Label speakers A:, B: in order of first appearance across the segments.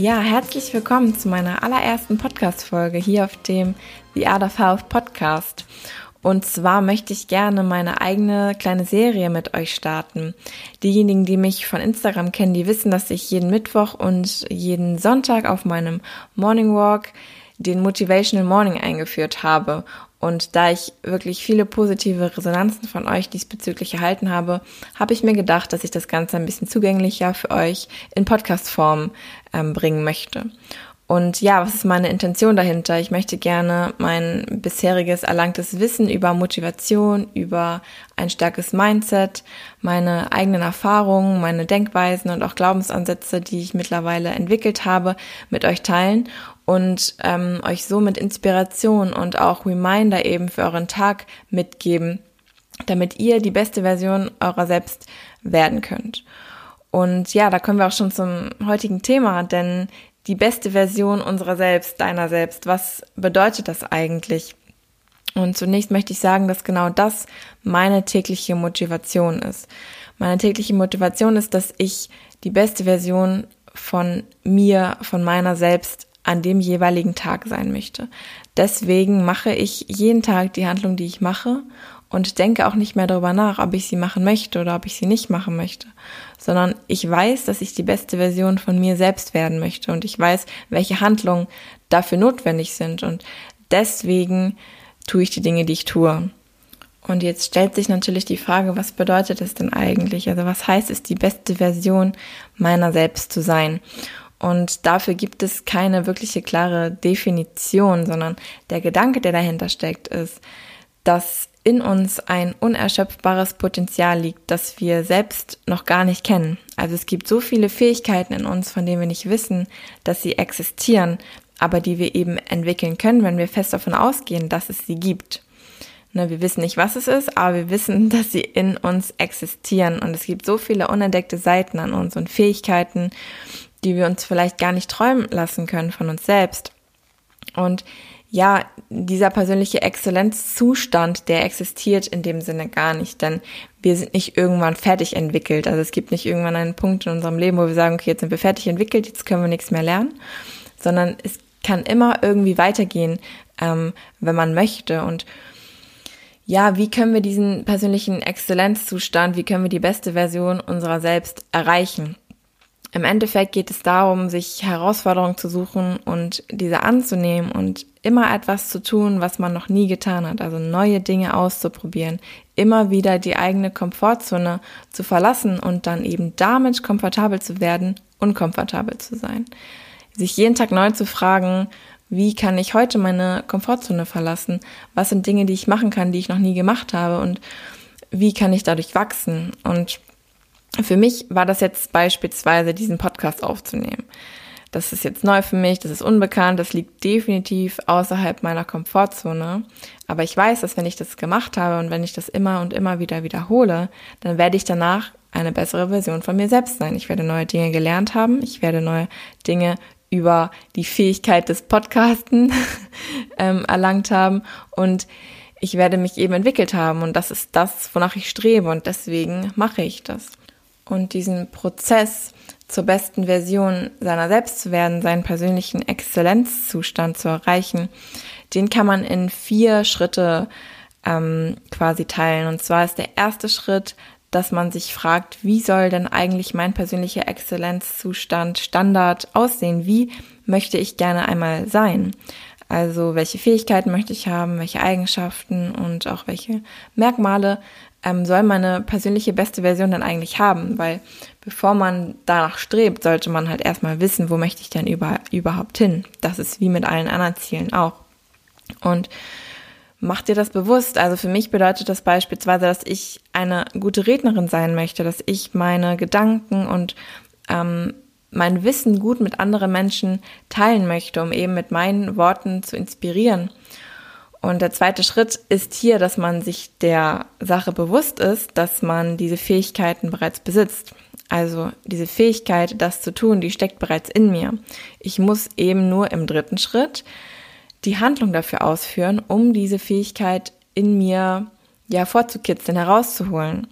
A: Ja, herzlich willkommen zu meiner allerersten Podcast-Folge hier auf dem The Art of Health Podcast. Und zwar möchte ich gerne meine eigene kleine Serie mit euch starten. Diejenigen, die mich von Instagram kennen, die wissen, dass ich jeden Mittwoch und jeden Sonntag auf meinem Morning Walk den Motivational Morning eingeführt habe. Und da ich wirklich viele positive Resonanzen von euch diesbezüglich erhalten habe, habe ich mir gedacht, dass ich das Ganze ein bisschen zugänglicher für euch in Podcast-Form ähm, bringen möchte. Und ja, was ist meine Intention dahinter? Ich möchte gerne mein bisheriges erlangtes Wissen über Motivation, über ein starkes Mindset, meine eigenen Erfahrungen, meine Denkweisen und auch Glaubensansätze, die ich mittlerweile entwickelt habe, mit euch teilen und ähm, euch somit Inspiration und auch Reminder eben für euren Tag mitgeben, damit ihr die beste Version eurer selbst werden könnt. Und ja, da kommen wir auch schon zum heutigen Thema, denn die beste Version unserer selbst, deiner selbst, was bedeutet das eigentlich? Und zunächst möchte ich sagen, dass genau das meine tägliche Motivation ist. Meine tägliche Motivation ist, dass ich die beste Version von mir, von meiner selbst an dem jeweiligen Tag sein möchte. Deswegen mache ich jeden Tag die Handlung, die ich mache und denke auch nicht mehr darüber nach, ob ich sie machen möchte oder ob ich sie nicht machen möchte, sondern ich weiß, dass ich die beste Version von mir selbst werden möchte und ich weiß, welche Handlungen dafür notwendig sind und deswegen tue ich die Dinge, die ich tue. Und jetzt stellt sich natürlich die Frage, was bedeutet es denn eigentlich? Also was heißt es, die beste Version meiner selbst zu sein? Und dafür gibt es keine wirkliche klare Definition, sondern der Gedanke, der dahinter steckt, ist, dass in uns ein unerschöpfbares Potenzial liegt, das wir selbst noch gar nicht kennen. Also es gibt so viele Fähigkeiten in uns, von denen wir nicht wissen, dass sie existieren, aber die wir eben entwickeln können, wenn wir fest davon ausgehen, dass es sie gibt. Ne, wir wissen nicht, was es ist, aber wir wissen, dass sie in uns existieren. Und es gibt so viele unentdeckte Seiten an uns und Fähigkeiten, die wir uns vielleicht gar nicht träumen lassen können von uns selbst. Und ja, dieser persönliche Exzellenzzustand, der existiert in dem Sinne gar nicht, denn wir sind nicht irgendwann fertig entwickelt. Also es gibt nicht irgendwann einen Punkt in unserem Leben, wo wir sagen, okay, jetzt sind wir fertig entwickelt, jetzt können wir nichts mehr lernen, sondern es kann immer irgendwie weitergehen, ähm, wenn man möchte. Und ja, wie können wir diesen persönlichen Exzellenzzustand, wie können wir die beste Version unserer selbst erreichen? Im Endeffekt geht es darum, sich Herausforderungen zu suchen und diese anzunehmen und immer etwas zu tun, was man noch nie getan hat, also neue Dinge auszuprobieren, immer wieder die eigene Komfortzone zu verlassen und dann eben damit komfortabel zu werden, unkomfortabel zu sein. Sich jeden Tag neu zu fragen, wie kann ich heute meine Komfortzone verlassen? Was sind Dinge, die ich machen kann, die ich noch nie gemacht habe? Und wie kann ich dadurch wachsen? Und für mich war das jetzt beispielsweise, diesen Podcast aufzunehmen. Das ist jetzt neu für mich, das ist unbekannt, das liegt definitiv außerhalb meiner Komfortzone. Aber ich weiß, dass wenn ich das gemacht habe und wenn ich das immer und immer wieder wiederhole, dann werde ich danach eine bessere Version von mir selbst sein. Ich werde neue Dinge gelernt haben, ich werde neue Dinge über die Fähigkeit des Podcasten ähm, erlangt haben und ich werde mich eben entwickelt haben und das ist das, wonach ich strebe und deswegen mache ich das und diesen Prozess zur besten Version seiner selbst zu werden, seinen persönlichen Exzellenzzustand zu erreichen, den kann man in vier Schritte ähm, quasi teilen. Und zwar ist der erste Schritt, dass man sich fragt, wie soll denn eigentlich mein persönlicher Exzellenzzustand Standard aussehen? Wie möchte ich gerne einmal sein? Also welche Fähigkeiten möchte ich haben, welche Eigenschaften und auch welche Merkmale ähm, soll meine persönliche beste Version dann eigentlich haben? Weil bevor man danach strebt, sollte man halt erstmal wissen, wo möchte ich denn über, überhaupt hin? Das ist wie mit allen anderen Zielen auch. Und mach dir das bewusst. Also für mich bedeutet das beispielsweise, dass ich eine gute Rednerin sein möchte, dass ich meine Gedanken und ähm, mein Wissen gut mit anderen Menschen teilen möchte, um eben mit meinen Worten zu inspirieren. Und der zweite Schritt ist hier, dass man sich der Sache bewusst ist, dass man diese Fähigkeiten bereits besitzt. Also diese Fähigkeit, das zu tun, die steckt bereits in mir. Ich muss eben nur im dritten Schritt die Handlung dafür ausführen, um diese Fähigkeit in mir ja vorzukitzeln, herauszuholen.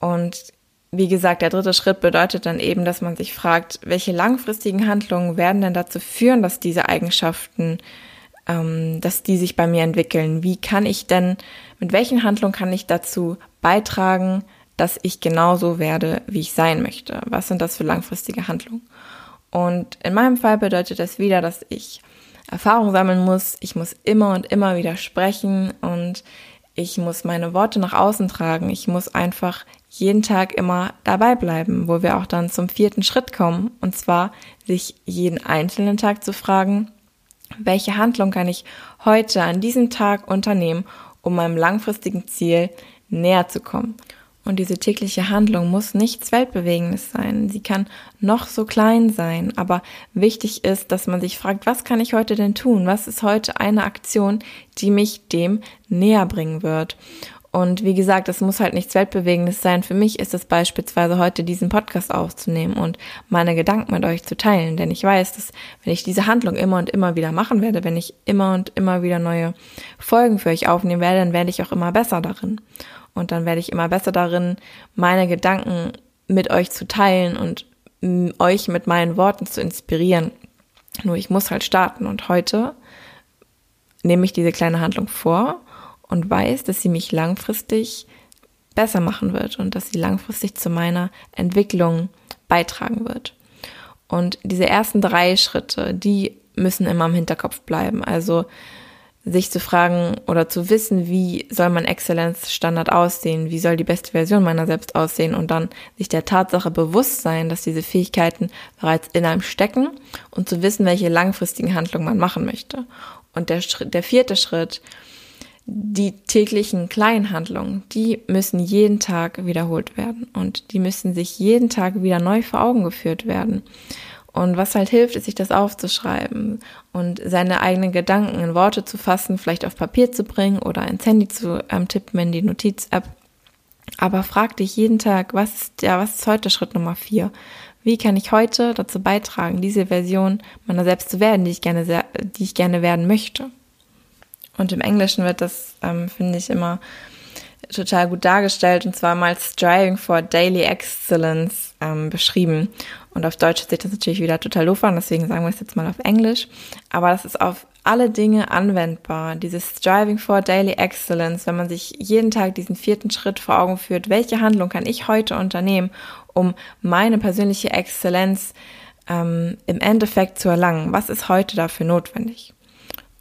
A: Und wie gesagt, der dritte Schritt bedeutet dann eben, dass man sich fragt, welche langfristigen Handlungen werden denn dazu führen, dass diese Eigenschaften, ähm, dass die sich bei mir entwickeln? Wie kann ich denn, mit welchen Handlungen kann ich dazu beitragen, dass ich genauso werde, wie ich sein möchte? Was sind das für langfristige Handlungen? Und in meinem Fall bedeutet das wieder, dass ich Erfahrung sammeln muss. Ich muss immer und immer wieder sprechen und ich muss meine Worte nach außen tragen. Ich muss einfach jeden Tag immer dabei bleiben, wo wir auch dann zum vierten Schritt kommen. Und zwar sich jeden einzelnen Tag zu fragen, welche Handlung kann ich heute an diesem Tag unternehmen, um meinem langfristigen Ziel näher zu kommen. Und diese tägliche Handlung muss nichts Weltbewegendes sein. Sie kann noch so klein sein. Aber wichtig ist, dass man sich fragt, was kann ich heute denn tun? Was ist heute eine Aktion, die mich dem näher bringen wird? Und wie gesagt, es muss halt nichts Weltbewegendes sein. Für mich ist es beispielsweise heute diesen Podcast aufzunehmen und meine Gedanken mit euch zu teilen. Denn ich weiß, dass wenn ich diese Handlung immer und immer wieder machen werde, wenn ich immer und immer wieder neue Folgen für euch aufnehmen werde, dann werde ich auch immer besser darin. Und dann werde ich immer besser darin, meine Gedanken mit euch zu teilen und euch mit meinen Worten zu inspirieren. Nur ich muss halt starten und heute nehme ich diese kleine Handlung vor und weiß, dass sie mich langfristig besser machen wird und dass sie langfristig zu meiner Entwicklung beitragen wird. Und diese ersten drei Schritte, die müssen immer im Hinterkopf bleiben. Also sich zu fragen oder zu wissen, wie soll mein Exzellenzstandard aussehen, wie soll die beste Version meiner selbst aussehen und dann sich der Tatsache bewusst sein, dass diese Fähigkeiten bereits in einem stecken und zu wissen, welche langfristigen Handlungen man machen möchte. Und der, der vierte Schritt, die täglichen kleinen Handlungen, die müssen jeden Tag wiederholt werden und die müssen sich jeden Tag wieder neu vor Augen geführt werden. Und was halt hilft, ist sich das aufzuschreiben und seine eigenen Gedanken in Worte zu fassen, vielleicht auf Papier zu bringen oder ins Handy zu ähm, tippen in die Notiz-App. Aber frag dich jeden Tag, was ist, ja, was ist heute Schritt Nummer vier? Wie kann ich heute dazu beitragen, diese Version meiner selbst zu werden, die ich gerne, die ich gerne werden möchte? Und im Englischen wird das, ähm, finde ich, immer total gut dargestellt und zwar mal Striving for Daily Excellence ähm, beschrieben. Und auf Deutsch sich das natürlich wieder total doof an, deswegen sagen wir es jetzt mal auf Englisch. Aber das ist auf alle Dinge anwendbar. Dieses Striving for Daily Excellence, wenn man sich jeden Tag diesen vierten Schritt vor Augen führt, welche Handlung kann ich heute unternehmen, um meine persönliche Exzellenz ähm, im Endeffekt zu erlangen? Was ist heute dafür notwendig?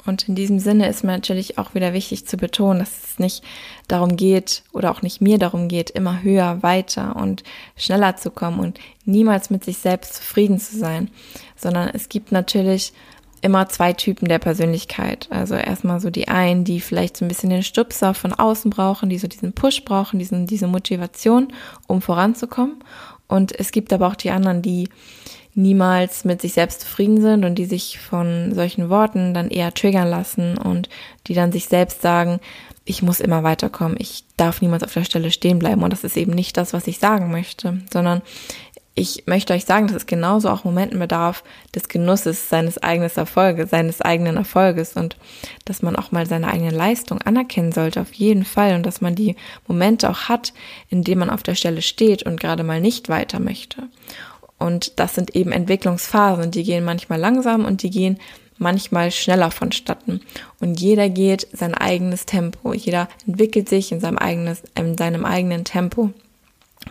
A: Und in diesem Sinne ist mir natürlich auch wieder wichtig zu betonen, dass es nicht darum geht oder auch nicht mir darum geht, immer höher, weiter und schneller zu kommen und niemals mit sich selbst zufrieden zu sein, sondern es gibt natürlich immer zwei Typen der Persönlichkeit. Also erstmal so die einen, die vielleicht so ein bisschen den Stupser von außen brauchen, die so diesen Push brauchen, diesen, diese Motivation, um voranzukommen. Und es gibt aber auch die anderen, die niemals mit sich selbst zufrieden sind und die sich von solchen Worten dann eher triggern lassen und die dann sich selbst sagen, ich muss immer weiterkommen, ich darf niemals auf der Stelle stehen bleiben. Und das ist eben nicht das, was ich sagen möchte, sondern ich möchte euch sagen, dass es genauso auch Momenten bedarf des Genusses seines eigenen Erfolges, seines eigenen Erfolges und dass man auch mal seine eigene Leistung anerkennen sollte, auf jeden Fall und dass man die Momente auch hat, in denen man auf der Stelle steht und gerade mal nicht weiter möchte. Und das sind eben Entwicklungsphasen, die gehen manchmal langsam und die gehen manchmal schneller vonstatten. Und jeder geht sein eigenes Tempo. Jeder entwickelt sich in seinem, eigenes, in seinem eigenen Tempo.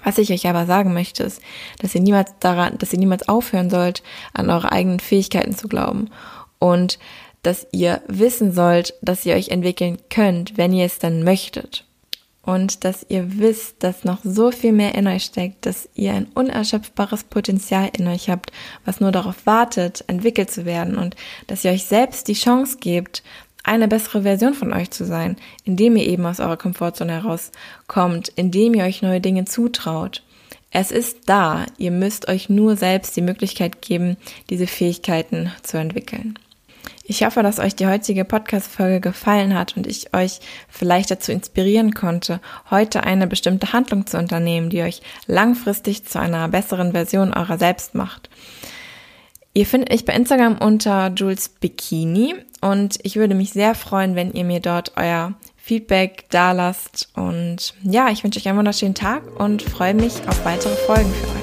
A: Was ich euch aber sagen möchte, ist, dass ihr niemals daran, dass ihr niemals aufhören sollt, an eure eigenen Fähigkeiten zu glauben. Und dass ihr wissen sollt, dass ihr euch entwickeln könnt, wenn ihr es dann möchtet und dass ihr wisst, dass noch so viel mehr in euch steckt, dass ihr ein unerschöpfbares Potenzial in euch habt, was nur darauf wartet, entwickelt zu werden und dass ihr euch selbst die Chance gebt, eine bessere Version von euch zu sein, indem ihr eben aus eurer Komfortzone herauskommt, indem ihr euch neue Dinge zutraut, Es ist da. Ihr müsst euch nur selbst die Möglichkeit geben, diese Fähigkeiten zu entwickeln. Ich hoffe, dass euch die heutige Podcast-Folge gefallen hat und ich euch vielleicht dazu inspirieren konnte, heute eine bestimmte Handlung zu unternehmen, die euch langfristig zu einer besseren Version eurer selbst macht. Ihr findet mich bei Instagram unter Jules Bikini und ich würde mich sehr freuen, wenn ihr mir dort euer Feedback da lasst. Und ja, ich wünsche euch einen wunderschönen Tag und freue mich auf weitere Folgen für euch.